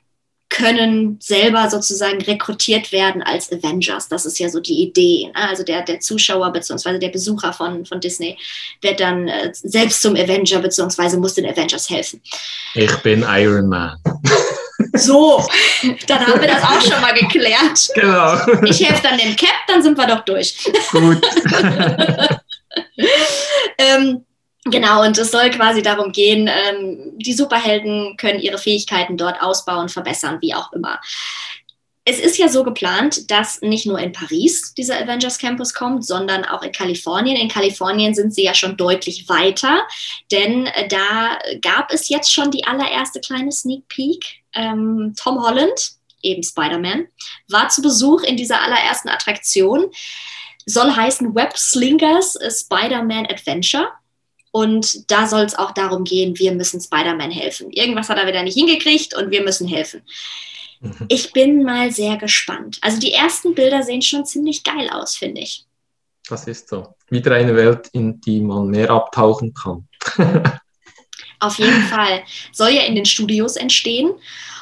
können selber sozusagen rekrutiert werden als Avengers. Das ist ja so die Idee. ne? Also der, der Zuschauer beziehungsweise der Besucher von, von Disney wird dann äh, selbst zum Avenger beziehungsweise muss den Avengers helfen. Ich bin Iron Man. So, dann haben wir das auch schon mal geklärt. Genau, Ich helfe dann dem Cap, dann sind wir doch durch. gut. Ähm, genau, und es soll quasi darum gehen, ähm, die Superhelden können ihre Fähigkeiten dort ausbauen, verbessern, wie auch immer. Es ist ja so geplant, dass nicht nur in Paris dieser Avengers Campus kommt, sondern auch in Kalifornien. In Kalifornien sind sie ja schon deutlich weiter, denn äh, da gab es jetzt schon die allererste kleine Sneak Peek. Ähm, Tom Holland, eben Spider-Man, war zu Besuch in dieser allerersten Attraktion. Soll heißen Web Slingers a Spider-Man Adventure. Und da soll es auch darum gehen, wir müssen Spider-Man helfen. Irgendwas hat er wieder nicht hingekriegt und wir müssen helfen. Mhm. Ich bin mal sehr gespannt. Also die ersten Bilder sehen schon ziemlich geil aus, finde ich. Das ist so. Wieder eine Welt, in die man mehr abtauchen kann. Auf jeden Fall. Soll ja in den Studios entstehen.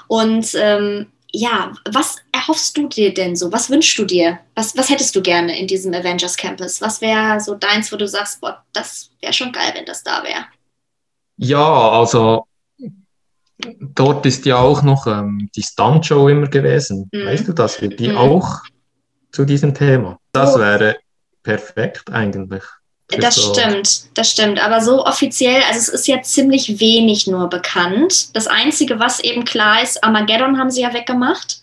Und ähm, ja, was erhoffst du dir denn so? Was wünschst du dir? Was, was hättest du gerne in diesem Avengers Campus? Was wäre so deins, wo du sagst, boah, das wäre schon geil, wenn das da wäre? Ja, also dort ist ja auch noch ähm, die Stuntshow immer gewesen. Mhm. Weißt du das? Wird die Mhm. auch zu diesem Thema? Das Oh. wäre perfekt eigentlich. Das so- stimmt, das stimmt. Aber so offiziell, also es ist ja ziemlich wenig nur bekannt. Das Einzige, was eben klar ist, Armageddon haben sie ja weggemacht.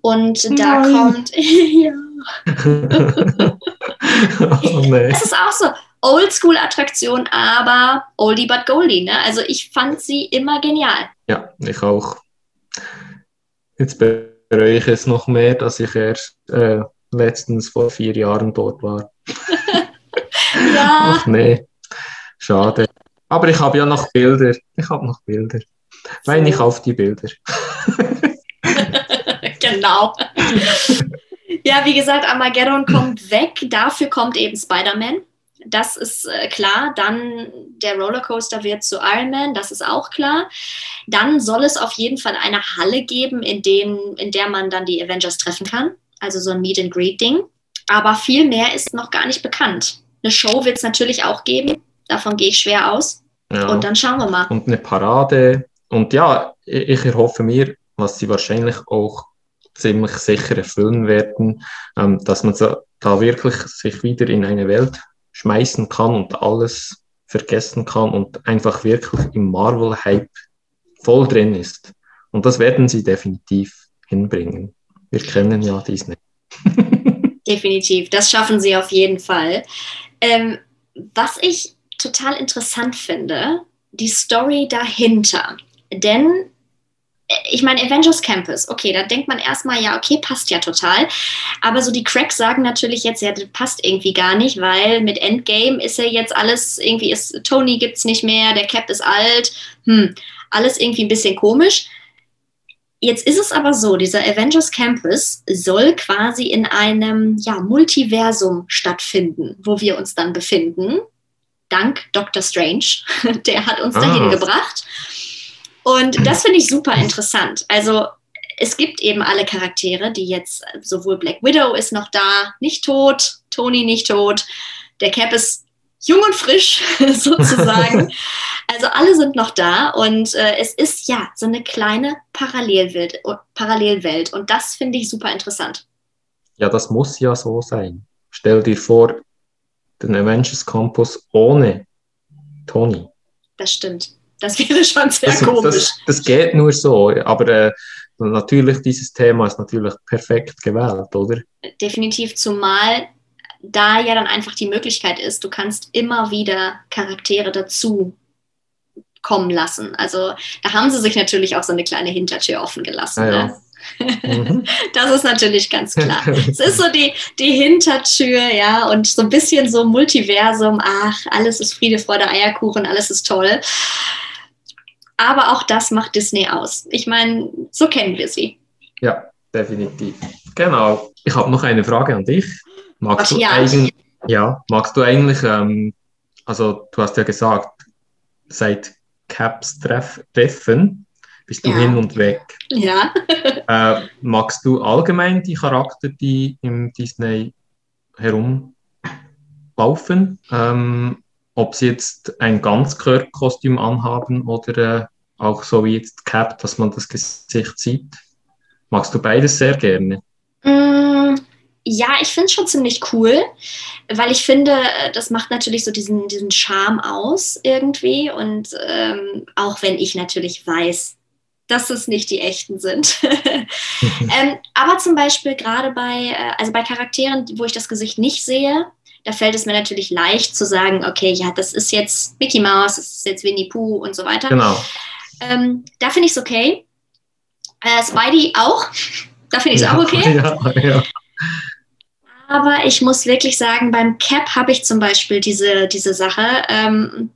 Und da Nein. kommt, ja, oh, nee. das ist auch so Oldschool-Attraktion, aber Oldie but Goldie. Ne? Also ich fand sie immer genial. Ja, ich auch. Jetzt bereue ich es noch mehr, dass ich erst äh, letztens vor vier Jahren dort war. Ja, Ach nee, schade. Aber ich habe ja noch Bilder. Ich habe noch Bilder. Wein ich auf die Bilder. genau. ja, wie gesagt, Armageddon kommt weg. Dafür kommt eben Spider-Man. Das ist äh, klar. Dann der Rollercoaster wird zu Iron Man, das ist auch klar. Dann soll es auf jeden Fall eine Halle geben, in, den, in der man dann die Avengers treffen kann. Also so ein Meet and Greet Ding. Aber viel mehr ist noch gar nicht bekannt. Eine Show wird es natürlich auch geben. Davon gehe ich schwer aus. Ja. Und dann schauen wir mal. Und eine Parade. Und ja, ich erhoffe mir, was sie wahrscheinlich auch ziemlich sicher erfüllen werden, ähm, dass man so, da wirklich sich wieder in eine Welt schmeißen kann und alles vergessen kann und einfach wirklich im Marvel-Hype voll drin ist. Und das werden sie definitiv hinbringen. Wir kennen ja Disney. definitiv, das schaffen sie auf jeden Fall. Ähm, was ich total interessant finde, die Story dahinter. Denn ich meine, Avengers Campus, okay, da denkt man erstmal, ja, okay, passt ja total. Aber so die Cracks sagen natürlich jetzt, ja, das passt irgendwie gar nicht, weil mit Endgame ist ja jetzt alles, irgendwie ist, Tony gibt's nicht mehr, der Cap ist alt, hm, alles irgendwie ein bisschen komisch. Jetzt ist es aber so, dieser Avengers Campus soll quasi in einem ja, Multiversum stattfinden, wo wir uns dann befinden. Dank Dr. Strange, der hat uns ah. dahin gebracht. Und das finde ich super interessant. Also es gibt eben alle Charaktere, die jetzt, sowohl Black Widow ist noch da, nicht tot, Tony nicht tot, der Cap ist jung und frisch sozusagen. also alle sind noch da und äh, es ist ja so eine kleine Parallelwelt, Parallelwelt und das finde ich super interessant. Ja, das muss ja so sein. Stell dir vor, den Avengers Campus ohne Tony. Das stimmt. Das wäre schon sehr das, komisch. Das, das, geht nur so, aber äh, natürlich, dieses Thema ist natürlich perfekt gewählt, oder? Definitiv, zumal da ja dann einfach die Möglichkeit ist, du kannst immer wieder Charaktere dazu kommen lassen. Also da haben sie sich natürlich auch so eine kleine Hintertür offen gelassen. Ja, ne? Mhm. Das ist natürlich ganz klar. es ist so die, die Hintertür, ja, und so ein bisschen so Multiversum, ach, alles ist Friede, Freude, Eierkuchen, alles ist toll. Aber auch das macht Disney aus. Ich meine, so kennen wir sie. Ja, definitiv. Genau. Ich habe noch eine Frage an dich. Magst du eigentlich, ja, magst du eigentlich, ähm, also du hast ja gesagt, seit Caps Treff Treffen bist du ja. hin und weg. Ja. äh, magst du allgemein die Charakter, die im Disney herumlaufen? Ähm, ob sie jetzt ein Ganzkörperkostüm anhaben oder äh, auch so wie jetzt Cap, dass man das Gesicht sieht. Magst du beides sehr gerne? Mm, ja, ich finde es schon ziemlich cool, weil ich finde, äh, das macht natürlich so diesen, diesen Charme aus irgendwie. Und ähm, auch wenn ich natürlich weiß, dass es nicht die echten sind. ähm, aber zum Beispiel gerade bei, äh, also bei Charakteren, wo ich das Gesicht nicht sehe, da fällt es mir natürlich leicht zu sagen, okay, ja, das ist jetzt Mickey Mouse, das ist jetzt Winnie Pooh und so weiter. Genau. Ähm, da finde ich es okay. Äh, Spidey auch. Da finde ich es ja, auch okay. Ja, ja. Aber ich muss wirklich sagen, beim Cap habe ich zum Beispiel diese, diese Sache. Ähm,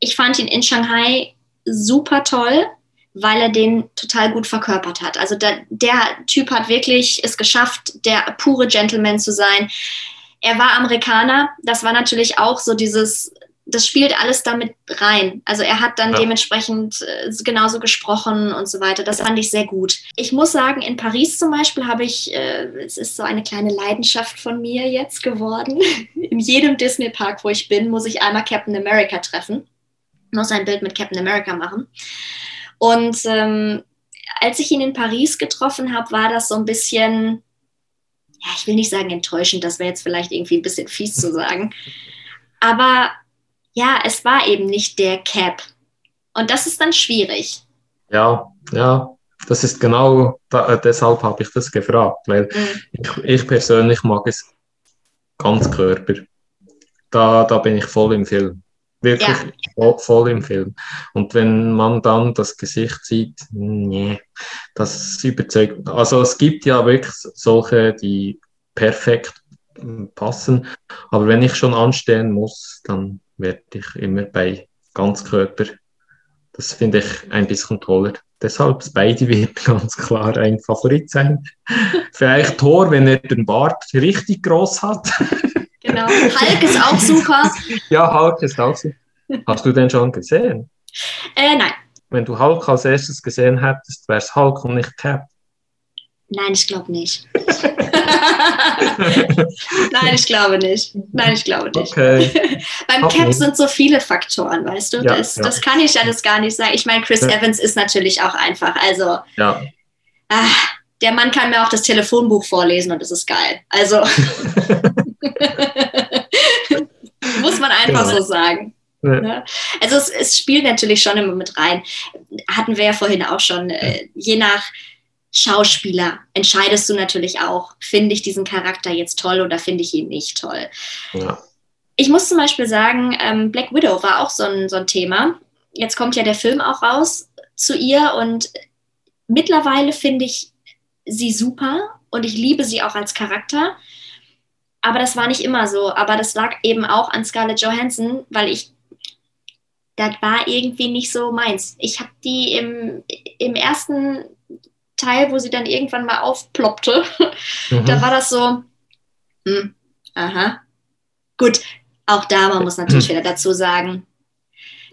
ich fand ihn in Shanghai super toll, weil er den total gut verkörpert hat. Also der, der Typ hat wirklich es geschafft, der pure Gentleman zu sein. Er war Amerikaner. Das war natürlich auch so dieses, das spielt alles damit rein. Also er hat dann ja. dementsprechend äh, genauso gesprochen und so weiter. Das fand ich sehr gut. Ich muss sagen, in Paris zum Beispiel habe ich, äh, es ist so eine kleine Leidenschaft von mir jetzt geworden. In jedem Disney-Park, wo ich bin, muss ich einmal Captain America treffen. Muss ein Bild mit Captain America machen. Und ähm, als ich ihn in Paris getroffen habe, war das so ein bisschen ja, ich will nicht sagen enttäuschend, das wäre jetzt vielleicht irgendwie ein bisschen fies zu sagen. Aber ja, es war eben nicht der Cap. Und das ist dann schwierig. Ja, ja, das ist genau, da, äh, deshalb habe ich das gefragt, weil mhm. ich, ich, persönlich mag es ganz Körper. Da, da bin ich voll im Film. Wirklich ja. voll, voll, im Film. Und wenn man dann das Gesicht sieht, nee, das überzeugt. Also es gibt ja wirklich solche, die perfekt passen. Aber wenn ich schon anstehen muss, dann werde ich immer bei Ganzkörper das finde ich ein bisschen toller. Deshalb Spidey wird ganz klar ein Favorit sein. Vielleicht Thor, wenn er den Bart richtig groß hat. Genau. Hulk ist auch super. Ja, Hulk ist auch super. Hast du den schon gesehen? Äh, nein. Wenn du Hulk als erstes gesehen hättest, wäre es Hulk und nicht Cap. Nein, ich glaube nicht. Nein, ich glaube nicht. Nein, ich glaube nicht. Okay. Beim Hoffen. Cap sind so viele Faktoren, weißt du? Ja, das, ja. das kann ich alles gar nicht sagen. Ich meine, Chris Ja. Evans ist natürlich auch einfach. Also, Ja. ah, der Mann kann mir auch das Telefonbuch vorlesen und das ist geil. Also, muss man einfach Genau. so sagen. Ja. Ne? Also es, es spielt natürlich schon immer mit rein. Hatten wir ja vorhin auch schon. Äh, je nach Schauspieler entscheidest du natürlich auch, finde ich diesen Charakter jetzt toll oder finde ich ihn nicht toll. ja. Ich muss zum Beispiel sagen, ähm, Black Widow war auch so ein, so ein Thema. Jetzt kommt ja der Film auch raus zu ihr und mittlerweile finde ich sie super und ich liebe sie auch als Charakter. Aber das war nicht immer so. Aber das lag eben auch an Scarlett Johansson, weil ich, das war irgendwie nicht so meins. Ich habe die im, im ersten Teil, wo sie dann irgendwann mal aufploppte, da Mhm. war das so, hm, aha. Gut, auch da, man muss natürlich wieder dazu sagen,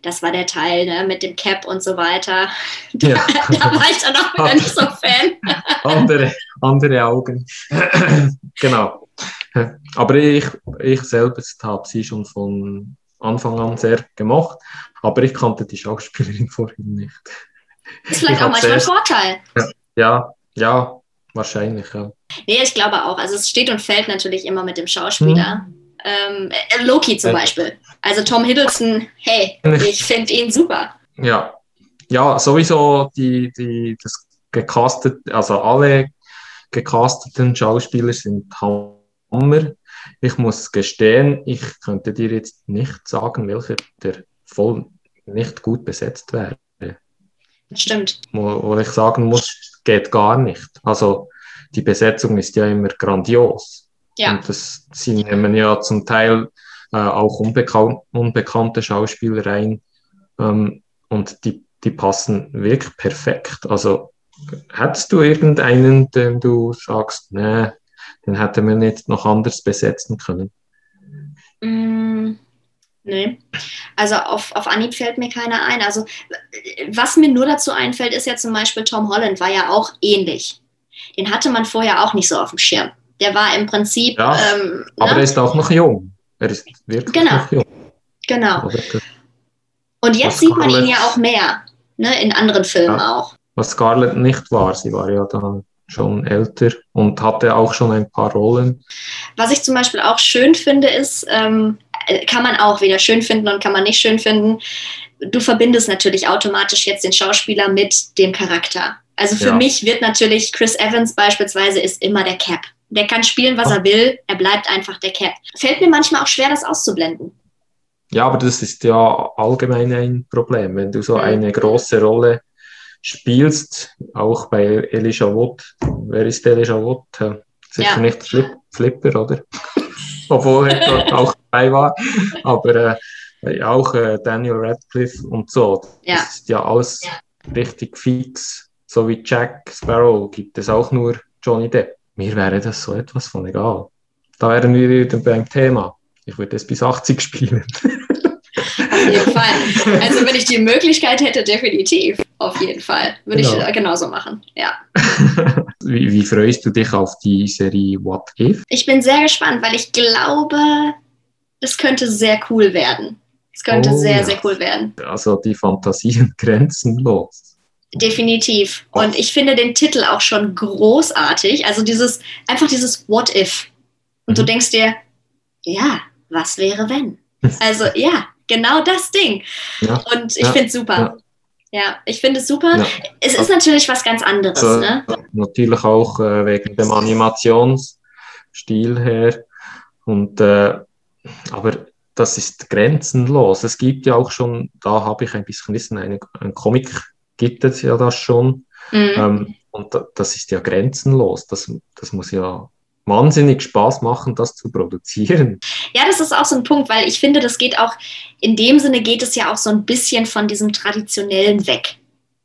das war der Teil ne, mit dem Cap und so weiter. Da, Ja. da war ich dann auch wieder nicht so Fan. andere, andere Augen. genau. Aber ich, ich selbst habe sie schon von Anfang an sehr gemocht, aber ich kannte die Schauspielerin vorhin nicht. Ist vielleicht Ich auch manchmal ein Vorteil. Ja, ja, wahrscheinlich, ja. Nee, ich glaube auch. Also es steht und fällt natürlich immer mit dem Schauspieler. Ähm, äh, Loki zum Ja. Beispiel. Also Tom Hiddleston, hey, ich finde ihn super. Ja, ja sowieso die, die, das gecastet, also alle gecasteten Schauspieler sind Hammer. Ich muss gestehen, ich könnte dir jetzt nicht sagen, welcher der voll nicht gut besetzt wäre. Stimmt. Wo, ich sagen muss, geht gar nicht. Also die Besetzung ist ja immer grandios. Ja. Und das, sie nehmen ja zum Teil äh, auch unbekan unbekannte Schauspieler rein ähm, und die, die passen wirklich perfekt. Also hättest du irgendeinen, den du sagst, nee, den hätte man jetzt noch anders besetzen können? Mm, nee. Also auf, auf Anhieb fällt mir keiner ein. Also was mir nur dazu einfällt, ist ja zum Beispiel Tom Holland war ja auch ähnlich. Den hatte man vorher auch nicht so auf dem Schirm. Der war im Prinzip, Ja, ähm, Aber ne? er ist auch noch jung. Er ist wirklich Genau. noch jung. genau. Und jetzt Was sieht man ihn ja auch mehr, ne? in anderen Filmen Ja. auch. Was Scarlett nicht war. Sie war ja dann schon älter und hatte auch schon ein paar Rollen. Was ich zum Beispiel auch schön finde, ist, ähm, äh, kann man auch wieder schön finden und kann man nicht schön finden. Du verbindest natürlich automatisch jetzt den Schauspieler mit dem Charakter. Also für Ja. mich wird natürlich Chris Evans beispielsweise ist immer der Cap. Der kann spielen, was er will. Er bleibt einfach der Cap. Fällt mir manchmal auch schwer, das auszublenden. Ja, aber das ist ja allgemein ein Problem. Wenn du so Mhm. eine große Rolle spielst, auch bei Elijah Wood. Wer ist Elijah Wood? Äh, Sicher Ja. nicht Flip, Flipper, oder? Obwohl er dort auch dabei war. Aber äh, auch äh, Daniel Radcliffe und so. Ja. Das ist ja alles richtig fix. So wie Jack Sparrow gibt es auch nur Johnny Depp. Mir wäre das so etwas von egal. Da wären wir wieder beim Thema. Ich würde es bis 80 spielen. Auf jeden Fall. Also wenn ich die Möglichkeit hätte, definitiv. Auf jeden Fall. Würde ich Genau. äh, genauso machen. Ja. wie, wie freust du dich auf die Serie What If? Ich bin sehr gespannt, weil ich glaube, das könnte sehr cool werden. Es könnte Oh, sehr, ja. sehr cool werden. Also die Fantasien grenzenlos. Definitiv. Oh. Und ich finde den Titel auch schon großartig. Also dieses, einfach dieses What if. Und du Mhm. denkst dir, ja, was wäre wenn? Also ja, genau das Ding. Ja. Und ich Ja. finde es super. Ja. ich finde es super. Ja. Es ist natürlich was ganz anderes. Also, Ne? Natürlich auch äh, wegen dem Animationsstil her. Und, äh, aber das ist grenzenlos. Es gibt ja auch schon, da habe ich ein bisschen Wissen, eine, ein Comic gibt es ja das schon. Mhm. Ähm, und da, das ist ja grenzenlos. Das, das muss ja wahnsinnig Spaß machen, das zu produzieren. Ja, das ist auch so ein Punkt, weil ich finde, das geht auch, in dem Sinne geht es ja auch so ein bisschen von diesem Traditionellen weg.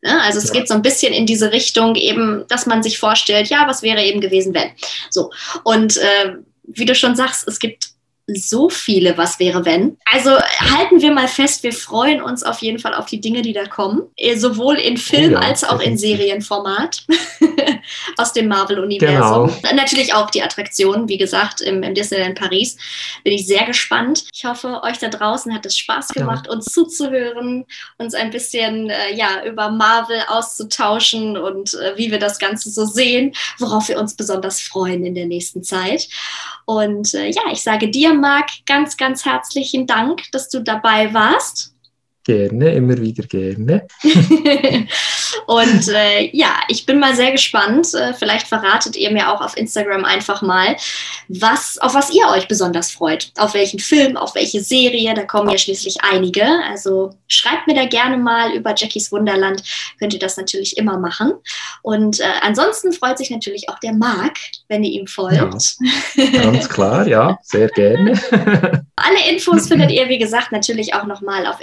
Ne? Also es ja. geht so ein bisschen in diese Richtung eben, dass man sich vorstellt, ja, was wäre eben gewesen, wenn. So. Und äh, wie du schon sagst, es gibt so viele Was wäre wenn. Also halten wir mal fest, wir freuen uns auf jeden Fall auf die Dinge, die da kommen. Eh, sowohl in Film oh ja, als auch in Serienformat aus dem Marvel-Universum. Genau. Natürlich auch die Attraktionen, wie gesagt, im, im, Disneyland Paris. Bin ich sehr gespannt. Ich hoffe, euch da draußen hat es Spaß gemacht, ja. uns zuzuhören, uns ein bisschen äh, ja, über Marvel auszutauschen und äh, wie wir das Ganze so sehen, worauf wir uns besonders freuen in der nächsten Zeit. Und äh, ja, ich sage dir, Marc, ganz, ganz herzlichen Dank, dass du dabei warst. Gerne, immer wieder gerne. und äh, ja, ich bin mal sehr gespannt. Äh, vielleicht verratet ihr mir auch auf Instagram einfach mal, was, auf was ihr euch besonders freut. Auf welchen Film, auf welche Serie. Da kommen ja schließlich einige. Also schreibt mir da gerne mal über Jackies Wunderland. Könnt ihr das natürlich immer machen. Und äh, ansonsten freut sich natürlich auch der Marc, wenn ihr ihm folgt. Ja, ganz klar, ja, sehr gerne. Alle Infos findet ihr, wie gesagt, natürlich auch nochmal auf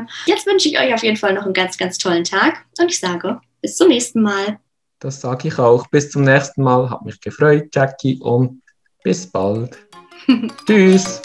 Instagram. Jetzt wünsche ich euch auf jeden Fall noch einen ganz, ganz tollen Tag und ich sage bis zum nächsten Mal. Das sage ich auch. Bis zum nächsten Mal. Hat mich gefreut, Jackie, und bis bald. Tschüss.